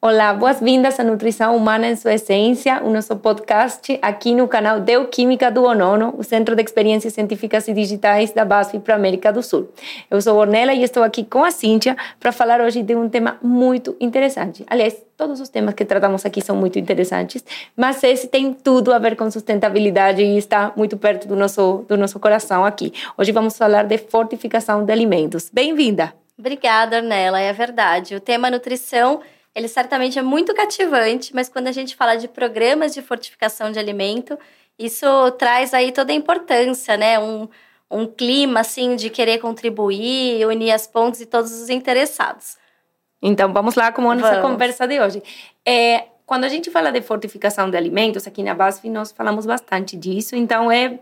Olá, boas-vindas à Nutrição Humana em Sua Essência, o nosso podcast aqui no canal Deoquímica do Onono, o Centro de Experiências Científicas e Digitais da BASF para a América do Sul. Eu sou Ornella e estou aqui com a Cíntia para falar hoje de um tema muito interessante. Aliás, todos os temas que tratamos aqui são muito interessantes, mas esse tem tudo a ver com sustentabilidade e está muito perto do nosso, do nosso coração aqui. Hoje vamos falar de fortificação de alimentos. Bem-vinda! Obrigada, Ornella, é verdade. O tema nutrição ele certamente é muito cativante, mas quando a gente fala de programas de fortificação de alimento, isso traz aí toda a importância, né? Um, um clima, assim, de querer contribuir, unir as pontes e todos os interessados. Então, vamos lá com a nossa vamos. conversa de hoje. É, quando a gente fala de fortificação de alimentos, aqui na BASF nós falamos bastante disso, então é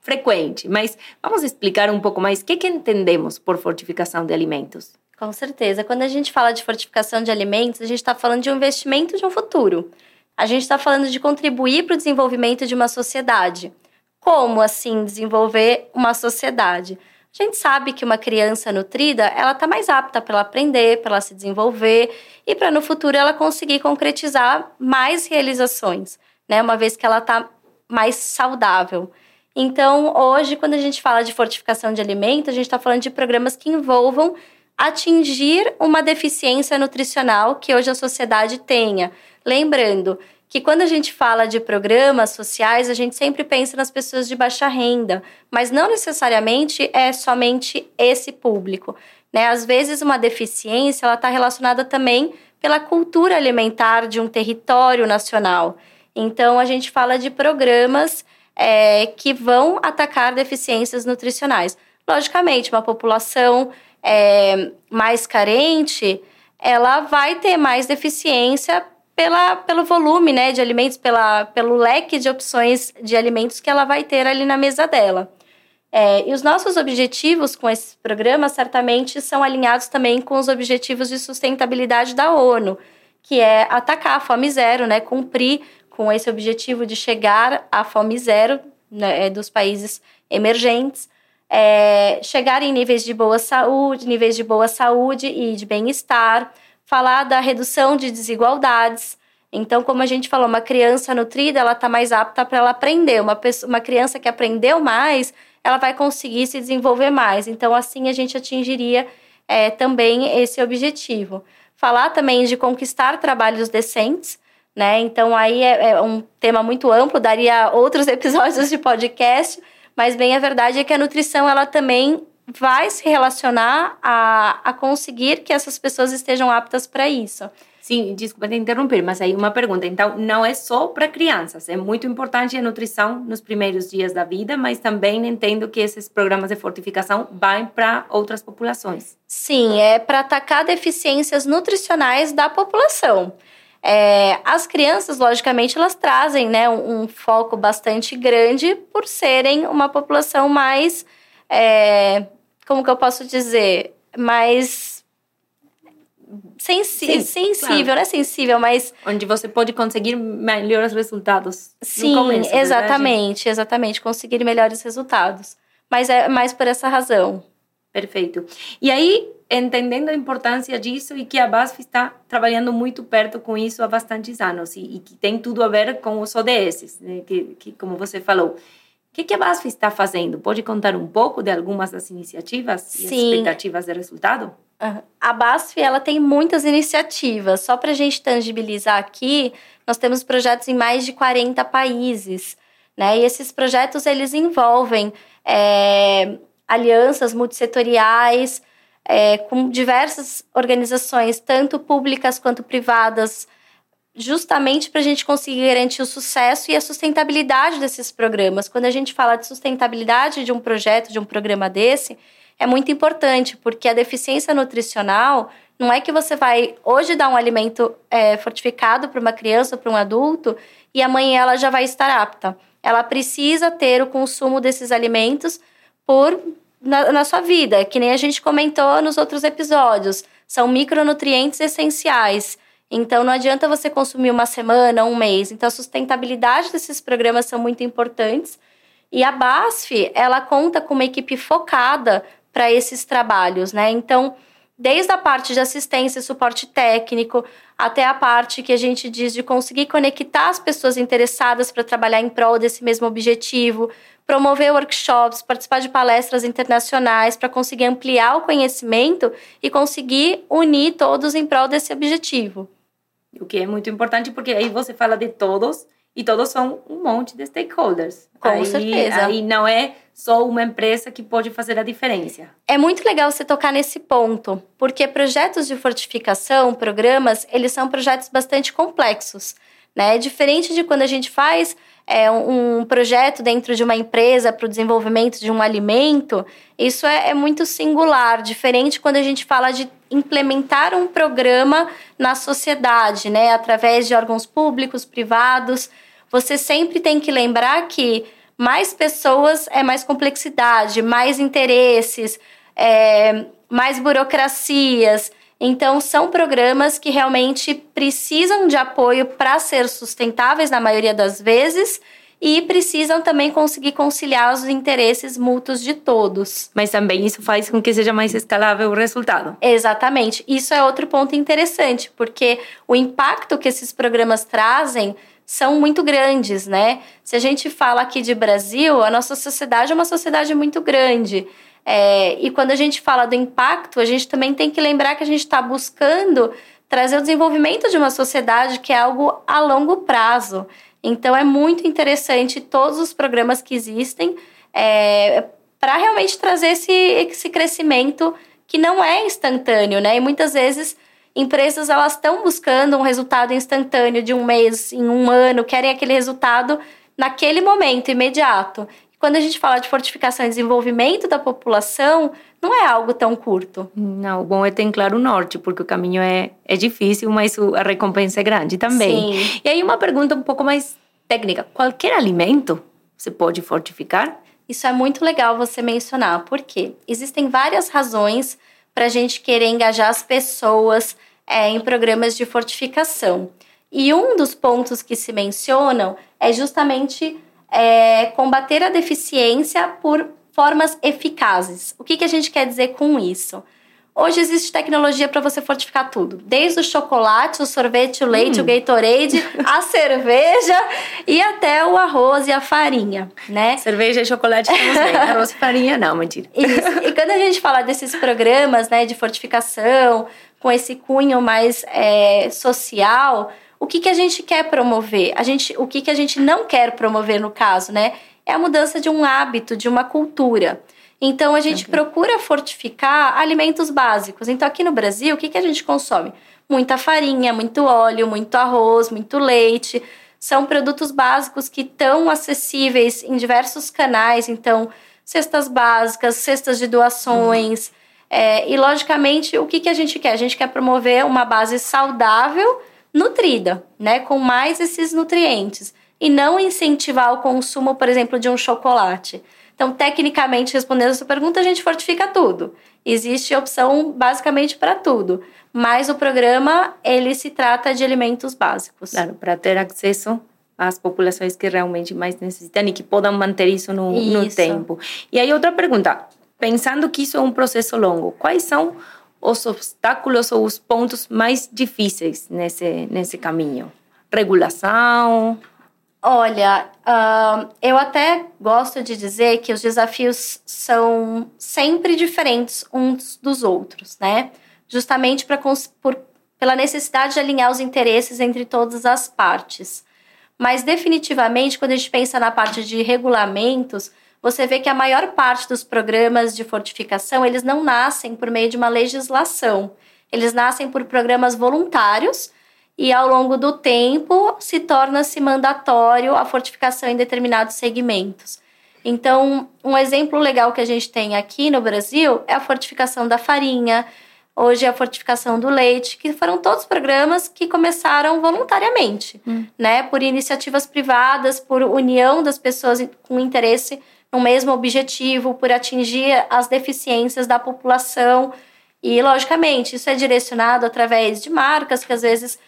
frequente. Mas vamos explicar um pouco mais o que, que entendemos por fortificação de alimentos. Com certeza. Quando a gente fala de fortificação de alimentos, a gente está falando de um investimento de um futuro. A gente está falando de contribuir para o desenvolvimento de uma sociedade. Como assim desenvolver uma sociedade? A gente sabe que uma criança nutrida, ela está mais apta para aprender, para se desenvolver e para no futuro ela conseguir concretizar mais realizações, né? Uma vez que ela está mais saudável. Então, hoje, quando a gente fala de fortificação de alimentos, a gente está falando de programas que envolvam atingir uma deficiência nutricional que hoje a sociedade tenha. Lembrando que quando a gente fala de programas sociais, a gente sempre pensa nas pessoas de baixa renda, mas não necessariamente é somente esse público. Né? Às vezes, uma deficiência ela está relacionada também pela cultura alimentar de um território nacional. Então, a gente fala de programas é, que vão atacar deficiências nutricionais. Logicamente, uma população é, mais carente, ela vai ter mais deficiência pela, pelo volume né, de alimentos, pela, pelo leque de opções de alimentos que ela vai ter ali na mesa dela. É, e os nossos objetivos com esse programa certamente são alinhados também com os objetivos de sustentabilidade da ONU, que é atacar a fome zero, né, cumprir com esse objetivo de chegar à fome zero né, dos países emergentes é, chegar em níveis de boa saúde, níveis de boa saúde e de bem-estar, falar da redução de desigualdades. Então, como a gente falou, uma criança nutrida, ela está mais apta para ela aprender. Uma, pessoa, uma criança que aprendeu mais, ela vai conseguir se desenvolver mais. Então, assim, a gente atingiria é, também esse objetivo. Falar também de conquistar trabalhos decentes, né? Então, aí é, é um tema muito amplo, daria outros episódios de podcast, mas bem a verdade é que a nutrição ela também vai se relacionar a, a conseguir que essas pessoas estejam aptas para isso. Sim, desculpa te interromper, mas aí uma pergunta. Então, não é só para crianças. É muito importante a nutrição nos primeiros dias da vida, mas também entendo que esses programas de fortificação vão para outras populações. Sim, é para atacar deficiências nutricionais da população. É, as crianças, logicamente, elas trazem né, um, um, foco bastante grande por serem uma população mais. É, como que eu posso dizer? Mais. Sensi Sim, sensível, claro. não é sensível, mas. Onde você pode conseguir melhores resultados. Sim, começo, exatamente, verdade? exatamente. Conseguir melhores resultados. Mas é mais por essa razão. Perfeito. E aí, entendendo a importância disso e que a BASF está trabalhando muito perto com isso há bastantes anos e, e que tem tudo a ver com os ODS, né, que, que, como você falou. O que, que a BASF está fazendo? Pode contar um pouco de algumas das iniciativas Sim. e expectativas de resultado? A BASF ela tem muitas iniciativas. Só para a gente tangibilizar aqui, nós temos projetos em mais de 40 países. Né? E esses projetos eles envolvem é, alianças multissetoriais, é, com diversas organizações, tanto públicas quanto privadas, justamente para a gente conseguir garantir o sucesso e a sustentabilidade desses programas. Quando a gente fala de sustentabilidade de um projeto, de um programa desse, é muito importante, porque a deficiência nutricional não é que você vai hoje dar um alimento é, fortificado para uma criança para um adulto e amanhã ela já vai estar apta. Ela precisa ter o consumo desses alimentos por na, na sua vida, que nem a gente comentou nos outros episódios. São micronutrientes essenciais. Então não adianta você consumir uma semana, um mês. Então a sustentabilidade desses programas são muito importantes. E a BASF, ela conta com uma equipe focada para esses trabalhos, né? Então, desde a parte de assistência e suporte técnico, até a parte que a gente diz de conseguir conectar as pessoas interessadas para trabalhar em prol desse mesmo objetivo, promover workshops, participar de palestras internacionais para conseguir ampliar o conhecimento e conseguir unir todos em prol desse objetivo. O que é muito importante porque aí você fala de todos e todos são um monte de stakeholders. Com aí, certeza. Aí não é só uma empresa que pode fazer a diferença. É muito legal você tocar nesse ponto, porque projetos de fortificação, programas, eles são projetos bastante complexos. Né? Diferente de quando a gente faz é, um projeto dentro de uma empresa para o desenvolvimento de um alimento, isso é, é muito singular, diferente quando a gente fala de implementar um programa na sociedade, né? através de órgãos públicos, privados. Você sempre tem que lembrar que mais pessoas é mais complexidade, mais interesses, é, mais burocracias. Então, são programas que realmente precisam de apoio para ser sustentáveis na maioria das vezes e precisam também conseguir conciliar os interesses mútuos de todos. Mas também isso faz com que seja mais escalável o resultado. Exatamente. Isso é outro ponto interessante, porque o impacto que esses programas trazem são muito grandes, né? Se a gente fala aqui de Brasil, a nossa sociedade é uma sociedade muito grande. É, e quando a gente fala do impacto, a gente também tem que lembrar que a gente está buscando trazer o desenvolvimento de uma sociedade que é algo a longo prazo. Então é muito interessante todos os programas que existem é, para realmente trazer esse, esse crescimento que não é instantâneo, né? E muitas vezes empresas elas estão buscando um resultado instantâneo de um mês, em um ano, querem aquele resultado naquele momento imediato. Quando a gente fala de fortificação e desenvolvimento da população, não é algo tão curto. Não, o bom é ter claro o norte, porque o caminho é, é difícil, mas a recompensa é grande também. Sim. E aí uma pergunta um pouco mais técnica. Qualquer alimento você pode fortificar? Isso é muito legal você mencionar, porque existem várias razões para a gente querer engajar as pessoas é, em programas de fortificação. E um dos pontos que se mencionam é justamente é, combater a deficiência por formas eficazes. O que, que a gente quer dizer com isso? Hoje existe tecnologia para você fortificar tudo, desde o chocolate, o sorvete, o leite, hum. o Gatorade, a cerveja e até o arroz e a farinha, né? Cerveja e chocolate estamos bem, arroz e farinha não, mentira. Isso. E quando a gente fala desses programas, né, de fortificação, com esse cunho mais é, social, o que, que a gente quer promover? A gente, o que, que a gente não quer promover no caso, né? É a mudança de um hábito, de uma cultura. Então a gente procura fortificar alimentos básicos. Então aqui no Brasil, o que, que a gente consome? Muita farinha, muito óleo, muito arroz, muito leite. São produtos básicos que estão acessíveis em diversos canais. Então, cestas básicas, cestas de doações. Uhum. É, e logicamente, o que, que a gente quer? A gente quer promover uma base saudável, nutrida, né? Com mais esses nutrientes. E não incentivar o consumo, por exemplo, de um chocolate. Então, tecnicamente, respondendo a sua pergunta, a gente fortifica tudo. Existe opção basicamente para tudo. Mas o programa, ele se trata de alimentos básicos. Claro, para ter acesso às populações que realmente mais necessitam e que possam manter isso no, isso no tempo. E aí, outra pergunta. Pensando que isso é um processo longo, quais são os obstáculos ou os pontos mais difíceis nesse, nesse caminho? Regulação, Olha, uh, eu até gosto de dizer que os desafios são sempre diferentes uns dos outros, né? Justamente pra, por, pela necessidade de alinhar os interesses entre todas as partes. Mas, definitivamente, quando a gente pensa na parte de regulamentos, você vê que a maior parte dos programas de fortificação, eles não nascem por meio de uma legislação. Eles nascem por programas voluntários e ao longo do tempo se torna-se mandatório a fortificação em determinados segmentos. Então, um exemplo legal que a gente tem aqui no Brasil é a fortificação da farinha, hoje é a fortificação do leite, que foram todos programas que começaram voluntariamente, hum. né, por iniciativas privadas, por união das pessoas com interesse no mesmo objetivo, por atingir as deficiências da população. E, logicamente, isso é direcionado através de marcas que às vezes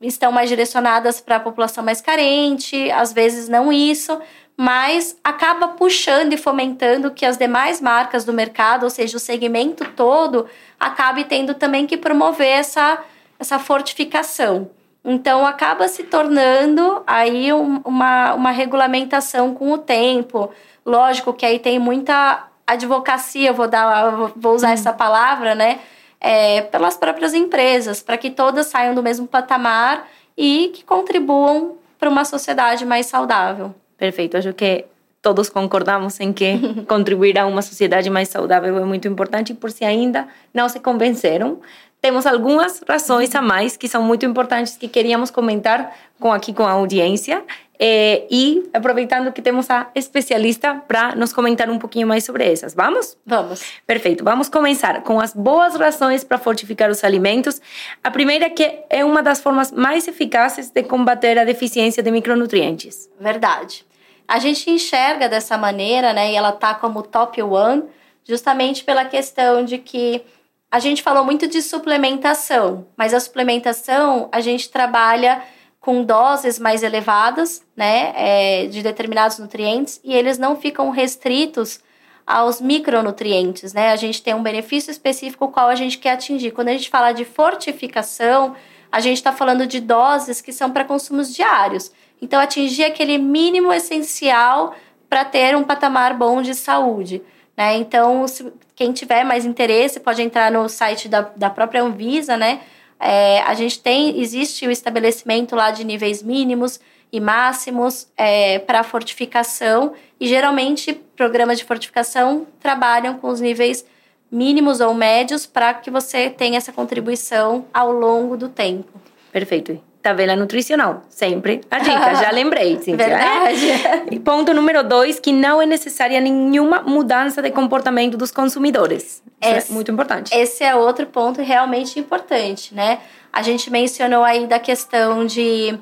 estão mais direcionadas para a população mais carente, às vezes não isso, mas acaba puxando e fomentando que as demais marcas do mercado, ou seja, o segmento todo, acabe tendo também que promover essa, essa fortificação. Então acaba se tornando aí um, uma, uma regulamentação com o tempo. Lógico que aí tem muita advocacia, vou dar, vou usar hum. essa palavra, né? É, pelas próprias empresas, para que todas saiam do mesmo patamar e que contribuam para uma sociedade mais saudável. Perfeito, acho que todos concordamos em que contribuir a uma sociedade mais saudável é muito importante, por se ainda não se convenceram, temos algumas razões a mais que são muito importantes que queríamos comentar com aqui com a audiência é, e aproveitando que temos a especialista para nos comentar um pouquinho mais sobre essas. Vamos? Vamos. Perfeito. Vamos começar com as boas razões para fortificar os alimentos. A primeira é que é uma das formas mais eficazes de combater a deficiência de micronutrientes. Verdade. A gente enxerga dessa maneira, né? E ela tá como top one, justamente pela questão de que a gente falou muito de suplementação, mas a suplementação a gente trabalha com doses mais elevadas, né, é, de determinados nutrientes e eles não ficam restritos aos micronutrientes, né? A gente tem um benefício específico qual a gente quer atingir. Quando a gente fala de fortificação, a gente está falando de doses que são para consumos diários. Então, atingir aquele mínimo essencial para ter um patamar bom de saúde. Né? Então, se, quem tiver mais interesse pode entrar no site da, da própria Anvisa, né? É, a gente tem, existe o estabelecimento lá de níveis mínimos e máximos é, para fortificação e geralmente programas de fortificação trabalham com os níveis mínimos ou médios para que você tenha essa contribuição ao longo do tempo. Perfeito tabela nutricional. Sempre a dica, já lembrei, Cíntia. Verdade. É? Ponto número dois, que não é necessária nenhuma mudança de comportamento dos consumidores. Isso é esse, é muito importante. Esse é outro ponto realmente importante, né? A gente mencionou aí da questão de...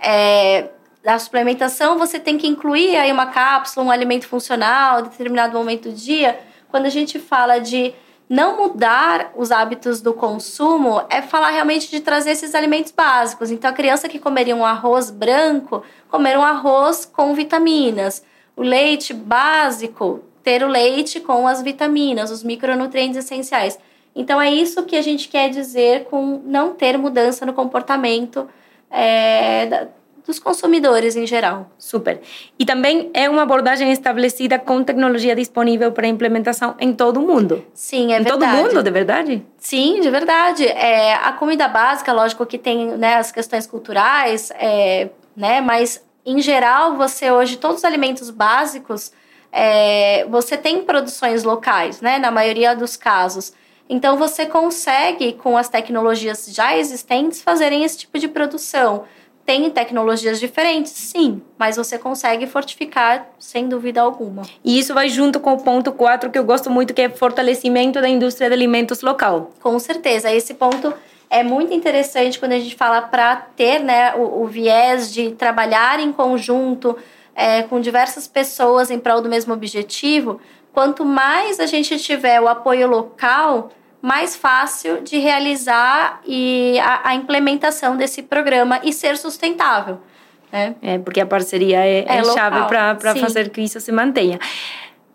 É, da suplementação, você tem que incluir aí uma cápsula, um alimento funcional, em determinado momento do dia. Quando a gente fala de não mudar os hábitos do consumo é falar realmente de trazer esses alimentos básicos. Então, a criança que comeria um arroz branco, comer um arroz com vitaminas. O leite básico, ter o leite com as vitaminas, os micronutrientes essenciais. Então, é isso que a gente quer dizer com não ter mudança no comportamento é, dos consumidores em geral. Super. E também é uma abordagem estabelecida com tecnologia disponível para implementação em todo o mundo. Sim, é em verdade. Em todo mundo, de verdade? Sim, de verdade. É, a comida básica, lógico que tem né, as questões culturais, é, né, mas em geral, você hoje, todos os alimentos básicos, é, você tem produções locais, né, na maioria dos casos. Então, você consegue, com as tecnologias já existentes, fazerem esse tipo de produção. Tem tecnologias diferentes, sim, mas você consegue fortificar sem dúvida alguma. E isso vai junto com o ponto 4 que eu gosto muito, que é fortalecimento da indústria de alimentos local. Com certeza, esse ponto é muito interessante quando a gente fala para ter né, o, o, viés de trabalhar em conjunto é, com diversas pessoas em prol do mesmo objetivo. Quanto mais a gente tiver o apoio local, mais fácil de realizar e a, a implementação desse programa e ser sustentável. Né? É, porque a parceria é, é, é chave para fazer que isso se mantenha.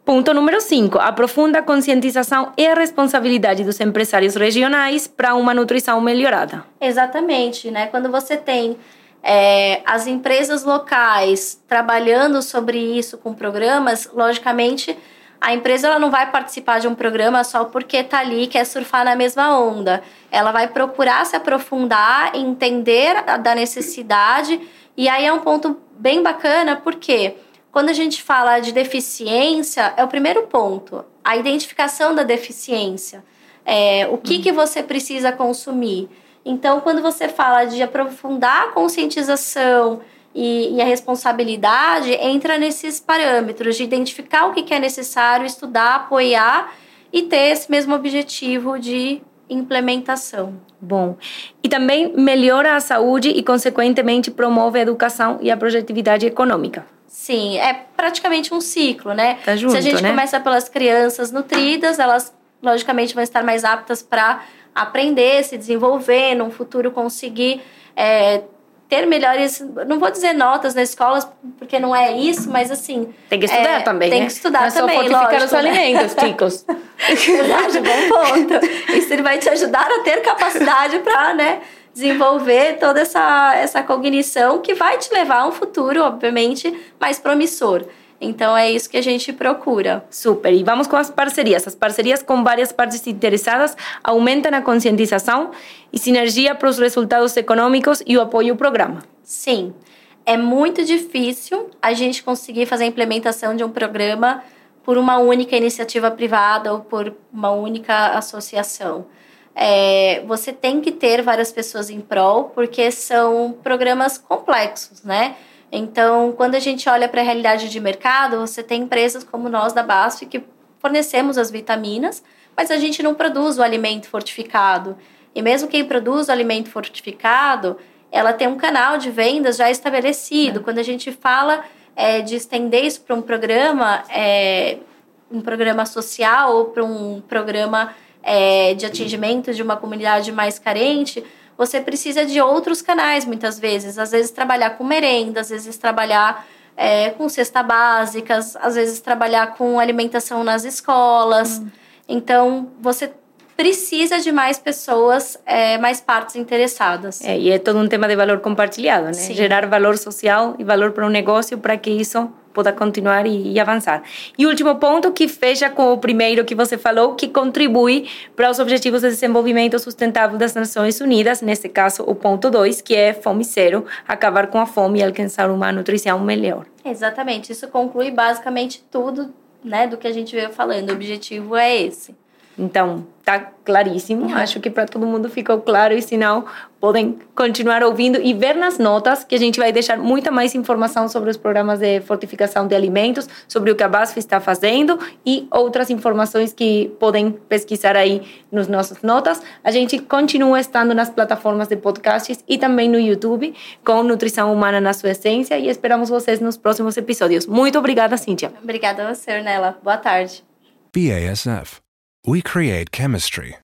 Ponto número 5. Aprofunda a conscientização e a responsabilidade dos empresários regionais para uma nutrição melhorada. Exatamente. Né? Quando você tem é, as empresas locais trabalhando sobre isso com programas, logicamente a empresa ela não vai participar de um programa só porque está ali quer surfar na mesma onda. Ela vai procurar se aprofundar, entender a, da necessidade e aí é um ponto bem bacana porque quando a gente fala de deficiência é o primeiro ponto, a identificação da deficiência. É, o que, que você precisa consumir. Então, quando você fala de aprofundar a conscientização, e, e, a responsabilidade entra nesses parâmetros de identificar o que é necessário, estudar, apoiar e ter esse mesmo objetivo de implementação. Bom, e também melhora a saúde e, consequentemente, promove a educação e a projetividade econômica. Sim, é praticamente um ciclo, né? Tá junto, Se a gente né? começa pelas crianças nutridas, elas logicamente vão estar mais aptas para aprender, se desenvolver, num futuro conseguir é, ter melhores, não vou dizer notas nas escolas, porque não é isso, mas assim. Tem que estudar é, também. Tem né? que estudar não também. Só fortificar lógico, os né? alimentos, chicos. Verdade, bom ponto. Isso ele vai te ajudar a ter capacidade para, né? Desenvolver toda essa, essa cognição que vai te levar a um futuro, obviamente, mais promissor. Então é isso que a gente procura. Super. E vamos com as parcerias. As parcerias com várias partes interessadas aumentam a conscientização e sinergia para os resultados econômicos e o apoio ao programa. Sim. É muito difícil a gente conseguir fazer a implementação de um programa por uma única iniciativa privada ou por uma única associação. É, você tem que ter várias pessoas em prol, porque são programas complexos, né? Então, quando a gente olha para a realidade de mercado, você tem empresas como nós da BASF que fornecemos as vitaminas, mas a gente não produz o alimento fortificado. E mesmo quem produz o alimento fortificado, ela tem um canal de vendas já estabelecido. É. Quando a gente fala é, de estender isso para um programa, é, um programa social ou para um programa é, de atingimento de uma comunidade mais carente, você precisa de outros canais muitas vezes. Às vezes trabalhar com merenda, às vezes trabalhar é, com cesta básicas, às vezes trabalhar com alimentação nas escolas. Hum. Então, você precisa de mais pessoas, é, mais partes interessadas. É, e é todo um tema de valor compartilhado, né? Sim. Gerar valor social e valor para um negócio para que isso possa continuar e, e, avançar. E último ponto que fecha com o primeiro que você falou, que contribui para os Objetivos de Desenvolvimento Sustentável das Nações Unidas, nesse caso o ponto 2, que é fome zero, acabar com a fome e alcançar uma nutrição melhor. Exatamente, isso conclui basicamente tudo né, do que a gente veio falando, o objetivo é esse. Então, tá claríssimo. Uhum. Acho que para todo mundo ficou claro e não, podem continuar ouvindo e ver nas notas que a gente vai deixar muita mais informação sobre os programas de fortificação de alimentos, sobre o que a BASF está fazendo e outras informações que podem pesquisar aí nos nossas notas. A gente continua estando nas plataformas de podcasts e também no YouTube com Nutrição Humana na sua essência e esperamos vocês nos próximos episódios. Muito obrigada, Cíntia. Obrigada a você, Ornella. Boa tarde. BASF We create chemistry.